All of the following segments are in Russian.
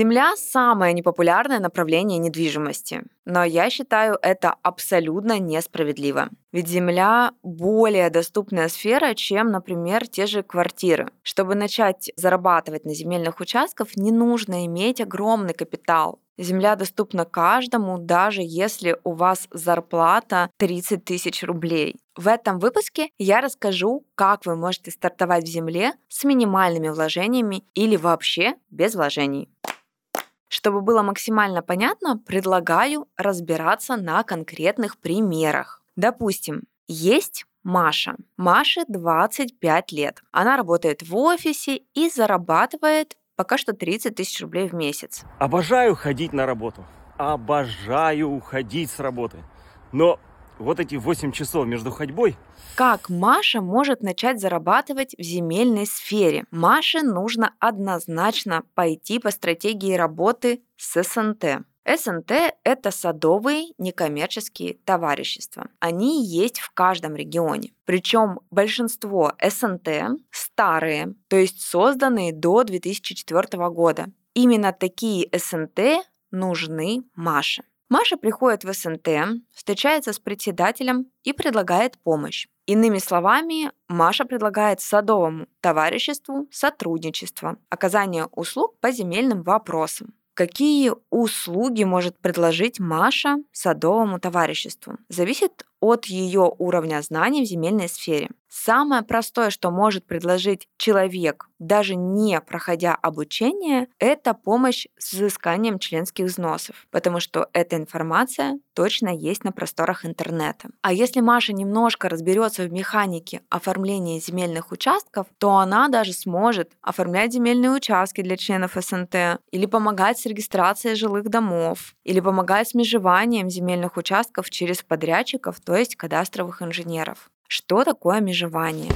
Земля – самое непопулярное направление недвижимости. Но я считаю это абсолютно несправедливо. Ведь земля – более доступная сфера, чем, например, те же квартиры. Чтобы начать зарабатывать на земельных участках, не нужно иметь огромный капитал. Земля доступна каждому, даже если у вас зарплата 30 тысяч рублей. В этом выпуске я расскажу, как вы можете стартовать в земле с минимальными вложениями или вообще без вложений. Чтобы было максимально понятно, предлагаю разбираться на конкретных примерах. Допустим, есть Маша. Маше 25 лет. Она работает в офисе и зарабатывает пока что 30 тысяч рублей в месяц. Обожаю ходить на работу. Обожаю уходить с работы. Но вот эти 8 часов между ходьбой... Как Маша может начать зарабатывать в земельной сфере? Маше нужно однозначно пойти по стратегии работы с СНТ. СНТ – это садовые некоммерческие товарищества. Они есть в каждом регионе. Причем большинство СНТ старые, то есть созданные до 2004 года. Именно такие СНТ нужны Маше. Маша приходит в СНТ, встречается с председателем и предлагает помощь. Иными словами, Маша предлагает садовому товариществу сотрудничество, оказание услуг по земельным вопросам. Какие услуги может предложить Маша садовому товариществу? Зависит от ее уровня знаний в земельной сфере. Самое простое, что может предложить человек, даже не проходя обучение, это помощь с взысканием членских взносов, потому что эта информация точно есть на просторах интернета. А если Маша немножко разберется в механике оформления земельных участков, то она даже сможет оформлять земельные участки для членов СНТ или помогать с регистрацией жилых домов, или помогать с межеванием земельных участков через подрядчиков, то есть кадастровых инженеров. Что такое межевание?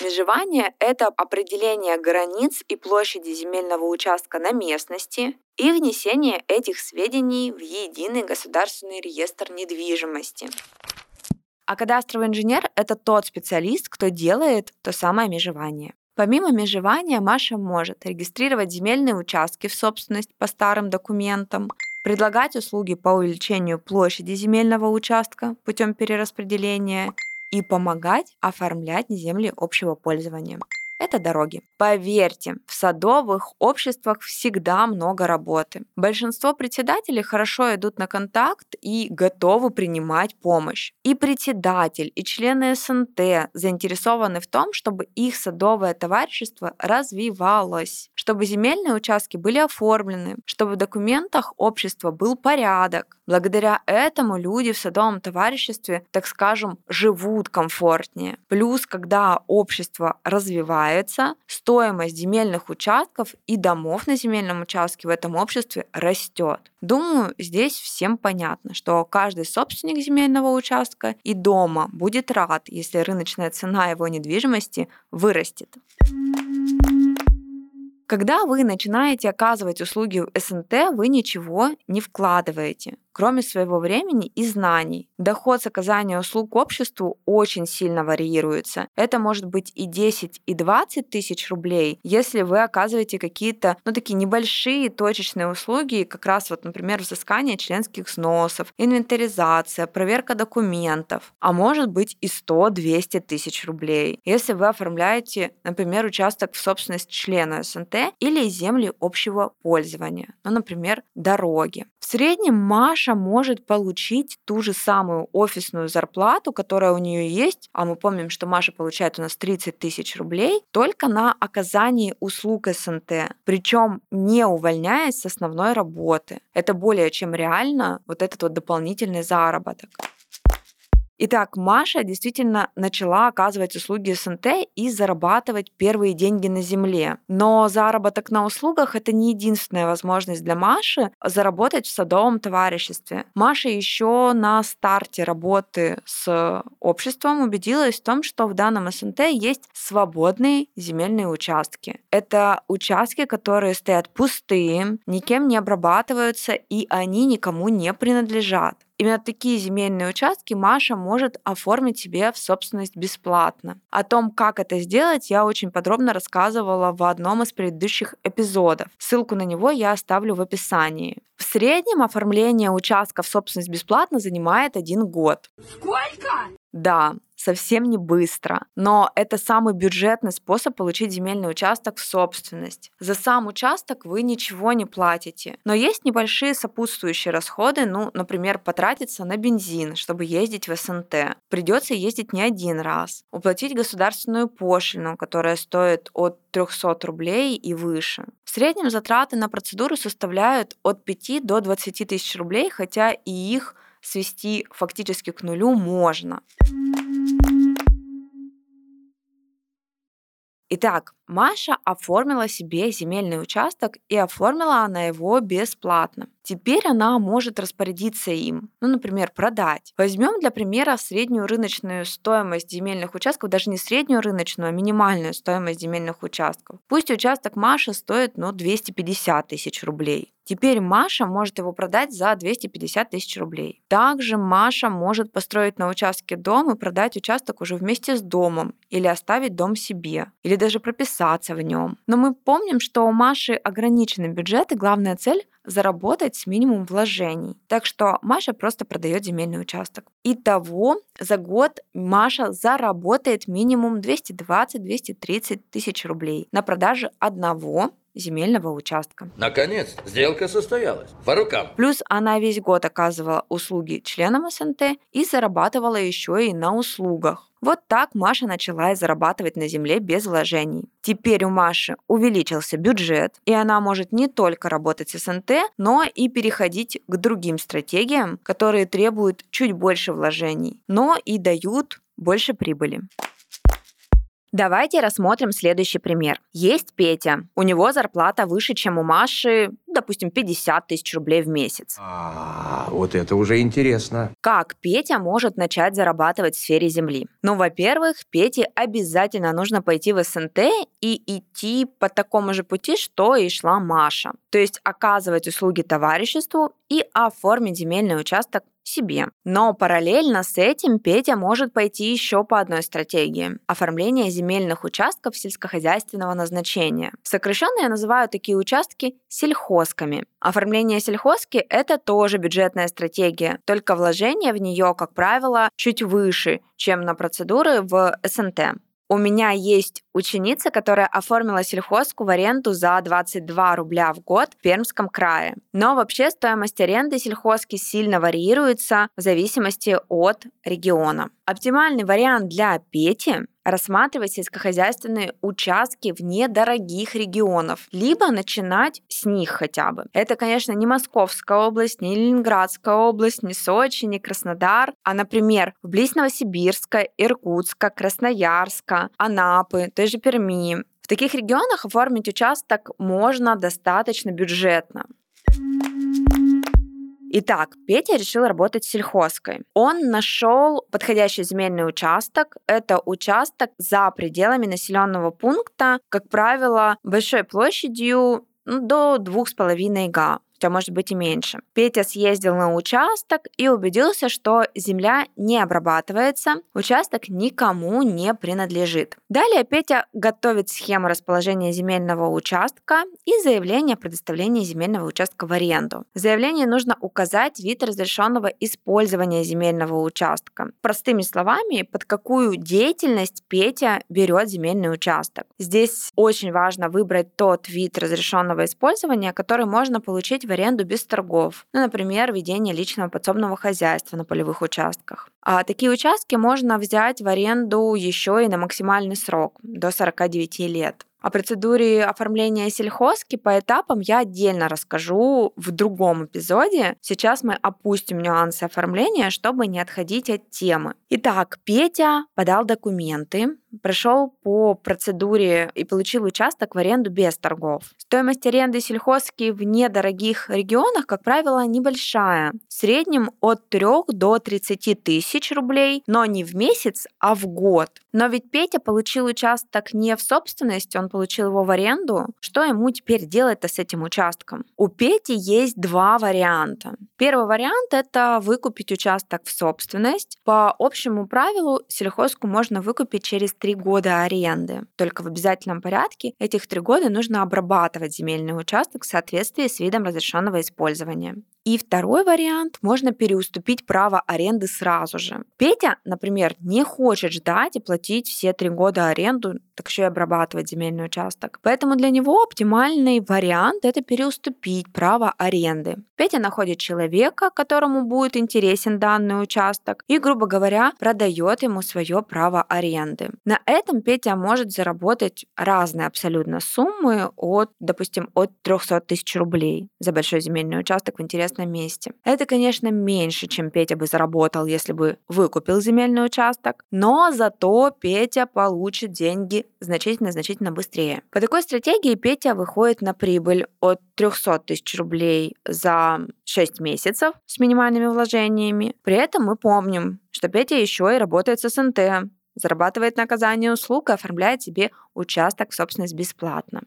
Межевание – это определение границ и площади земельного участка на местности и внесение этих сведений в единый государственный реестр недвижимости. А кадастровый инженер – это тот специалист, кто делает то самое межевание. Помимо межевания, Маша может регистрировать земельные участки в собственность по старым документам, предлагать услуги по увеличению площади земельного участка путем перераспределения и помогать оформлять земли общего пользования это дороги. Поверьте, в садовых обществах всегда много работы. Большинство председателей хорошо идут на контакт и готовы принимать помощь. И председатель, и члены СНТ заинтересованы в том, чтобы их садовое товарищество развивалось, чтобы земельные участки были оформлены, чтобы в документах общества был порядок. Благодаря этому люди в садовом товариществе, так скажем, живут комфортнее. Плюс, когда общество развивается, развивается, стоимость земельных участков и домов на земельном участке в этом обществе растет. Думаю, здесь всем понятно, что каждый собственник земельного участка и дома будет рад, если рыночная цена его недвижимости вырастет. Когда вы начинаете оказывать услуги в СНТ, вы ничего не вкладываете кроме своего времени и знаний. Доход с оказания услуг обществу очень сильно варьируется. Это может быть и 10, и 20 тысяч рублей, если вы оказываете какие-то, ну, такие небольшие точечные услуги, как раз вот, например, взыскание членских взносов, инвентаризация, проверка документов, а может быть и 100-200 тысяч рублей, если вы оформляете, например, участок в собственность члена СНТ или земли общего пользования, ну, например, дороги. Среднем Маша может получить ту же самую офисную зарплату, которая у нее есть, а мы помним, что Маша получает у нас 30 тысяч рублей, только на оказании услуг СНТ, причем не увольняясь с основной работы. Это более чем реально вот этот вот дополнительный заработок. Итак, Маша действительно начала оказывать услуги СНТ и зарабатывать первые деньги на земле. Но заработок на услугах это не единственная возможность для Маши заработать в садовом товариществе. Маша еще на старте работы с обществом убедилась в том, что в данном СНТ есть свободные земельные участки. Это участки, которые стоят пустые, никем не обрабатываются и они никому не принадлежат. Именно такие земельные участки Маша может оформить себе в собственность бесплатно. О том, как это сделать, я очень подробно рассказывала в одном из предыдущих эпизодов. Ссылку на него я оставлю в описании. В среднем оформление участка в собственность бесплатно занимает один год. Сколько? Да, совсем не быстро, но это самый бюджетный способ получить земельный участок в собственность. За сам участок вы ничего не платите, но есть небольшие сопутствующие расходы, ну, например, потратиться на бензин, чтобы ездить в СНТ. Придется ездить не один раз. Уплатить государственную пошлину, которая стоит от 300 рублей и выше. В среднем затраты на процедуру составляют от 5 до 20 тысяч рублей, хотя и их свести фактически к нулю можно. Итак, Маша оформила себе земельный участок и оформила она его бесплатно. Теперь она может распорядиться им, ну, например, продать. Возьмем для примера среднюю рыночную стоимость земельных участков, даже не среднюю рыночную, а минимальную стоимость земельных участков. Пусть участок Маши стоит ну, 250 тысяч рублей. Теперь Маша может его продать за 250 тысяч рублей. Также Маша может построить на участке дом и продать участок уже вместе с домом или оставить дом себе, или даже прописаться в нем. Но мы помним, что у Маши ограниченный бюджет и главная цель заработать с минимум вложений. Так что Маша просто продает земельный участок. Итого за год Маша заработает минимум 220-230 тысяч рублей на продаже одного земельного участка. Наконец, сделка состоялась. По рукам. Плюс она весь год оказывала услуги членам СНТ и зарабатывала еще и на услугах. Вот так Маша начала и зарабатывать на земле без вложений. Теперь у Маши увеличился бюджет, и она может не только работать с СНТ, но и переходить к другим стратегиям, которые требуют чуть больше вложений, но и дают больше прибыли. Давайте рассмотрим следующий пример. Есть Петя. У него зарплата выше, чем у Маши, допустим, 50 тысяч рублей в месяц. А, вот это уже интересно. Как Петя может начать зарабатывать в сфере земли? Ну, во-первых, Пете обязательно нужно пойти в СНТ и идти по такому же пути, что и шла Маша. То есть оказывать услуги товариществу и оформить земельный участок себе. Но параллельно с этим Петя может пойти еще по одной стратегии – оформление земельных участков сельскохозяйственного назначения. Сокращенно я называю такие участки сельхозками. Оформление сельхозки – это тоже бюджетная стратегия, только вложение в нее, как правило, чуть выше, чем на процедуры в СНТ. У меня есть ученица, которая оформила сельхозку в аренду за 22 рубля в год в Пермском крае. Но вообще стоимость аренды сельхозки сильно варьируется в зависимости от региона. Оптимальный вариант для Пети рассматривать сельскохозяйственные участки в недорогих регионов, либо начинать с них хотя бы. Это, конечно, не Московская область, не Ленинградская область, не Сочи, не Краснодар, а, например, вблизь Новосибирска, Иркутска, Красноярска, Анапы, той же Перми. В таких регионах оформить участок можно достаточно бюджетно. Итак, Петя решил работать сельхозкой. Он нашел подходящий земельный участок. Это участок за пределами населенного пункта, как правило, большой площадью ну, до двух с половиной га хотя может быть и меньше. Петя съездил на участок и убедился, что земля не обрабатывается, участок никому не принадлежит. Далее Петя готовит схему расположения земельного участка и заявление о предоставлении земельного участка в аренду. В заявлении нужно указать вид разрешенного использования земельного участка. Простыми словами, под какую деятельность Петя берет земельный участок. Здесь очень важно выбрать тот вид разрешенного использования, который можно получить в аренду без торгов. Ну, например, ведение личного подсобного хозяйства на полевых участках. А такие участки можно взять в аренду еще и на максимальный срок, до 49 лет. О процедуре оформления сельхозки по этапам я отдельно расскажу в другом эпизоде. Сейчас мы опустим нюансы оформления, чтобы не отходить от темы. Итак, Петя подал документы, прошел по процедуре и получил участок в аренду без торгов. Стоимость аренды сельхозки в недорогих регионах, как правило, небольшая. В среднем от 3 до 30 тысяч рублей, но не в месяц, а в год. Но ведь Петя получил участок не в собственность, он получил его в аренду. Что ему теперь делать-то с этим участком? У Пети есть два варианта. Первый вариант – это выкупить участок в собственность. По общему правилу сельхозку можно выкупить через три года аренды. Только в обязательном порядке этих три года нужно обрабатывать земельный участок в соответствии с видом разрешенного использования. И второй вариант – можно переуступить право аренды сразу же. Петя, например, не хочет ждать и платить все три года аренду, так еще и обрабатывать земельный участок. Поэтому для него оптимальный вариант – это переуступить право аренды. Петя находит человека, которому будет интересен данный участок, и, грубо говоря, продает ему свое право аренды. На этом Петя может заработать разные абсолютно суммы от, допустим, от 300 тысяч рублей за большой земельный участок в интересном на месте. Это, конечно, меньше, чем Петя бы заработал, если бы выкупил земельный участок, но зато Петя получит деньги значительно-значительно быстрее. По такой стратегии Петя выходит на прибыль от 300 тысяч рублей за 6 месяцев с минимальными вложениями. При этом мы помним, что Петя еще и работает с СНТ, зарабатывает на оказании услуг и оформляет себе участок в собственность бесплатно.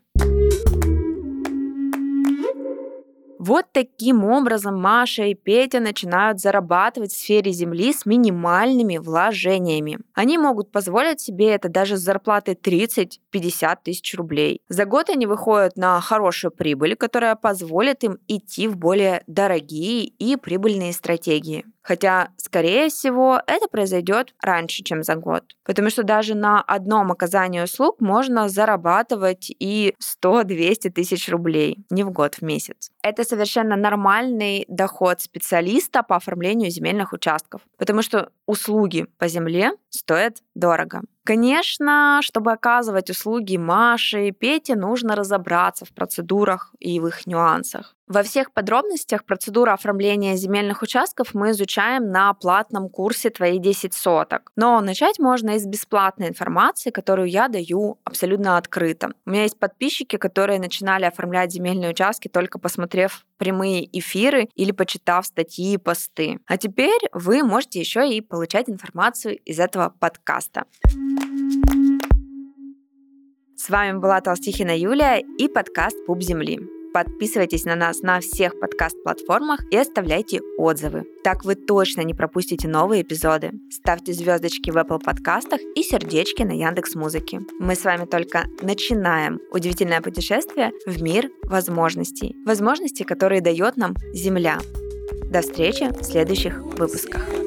Вот таким образом Маша и Петя начинают зарабатывать в сфере земли с минимальными вложениями. Они могут позволить себе это даже с зарплатой 30-50 тысяч рублей. За год они выходят на хорошую прибыль, которая позволит им идти в более дорогие и прибыльные стратегии. Хотя, скорее всего, это произойдет раньше, чем за год. Потому что даже на одном оказании услуг можно зарабатывать и 100-200 тысяч рублей, не в год, в месяц. Это совершенно нормальный доход специалиста по оформлению земельных участков, потому что услуги по земле стоят дорого. Конечно, чтобы оказывать услуги Маше и Пете, нужно разобраться в процедурах и в их нюансах. Во всех подробностях процедуры оформления земельных участков мы изучаем на платном курсе «Твои 10 соток». Но начать можно из бесплатной информации, которую я даю абсолютно открыто. У меня есть подписчики, которые начинали оформлять земельные участки, только посмотрев прямые эфиры или почитав статьи и посты. А теперь вы можете еще и получать информацию из этого подкаста. С вами была Толстихина Юлия и подкаст «Пуп земли». Подписывайтесь на нас на всех подкаст-платформах и оставляйте отзывы. Так вы точно не пропустите новые эпизоды. Ставьте звездочки в Apple подкастах и сердечки на Яндекс Музыке. Мы с вами только начинаем удивительное путешествие в мир возможностей. Возможностей, которые дает нам Земля. До встречи в следующих выпусках.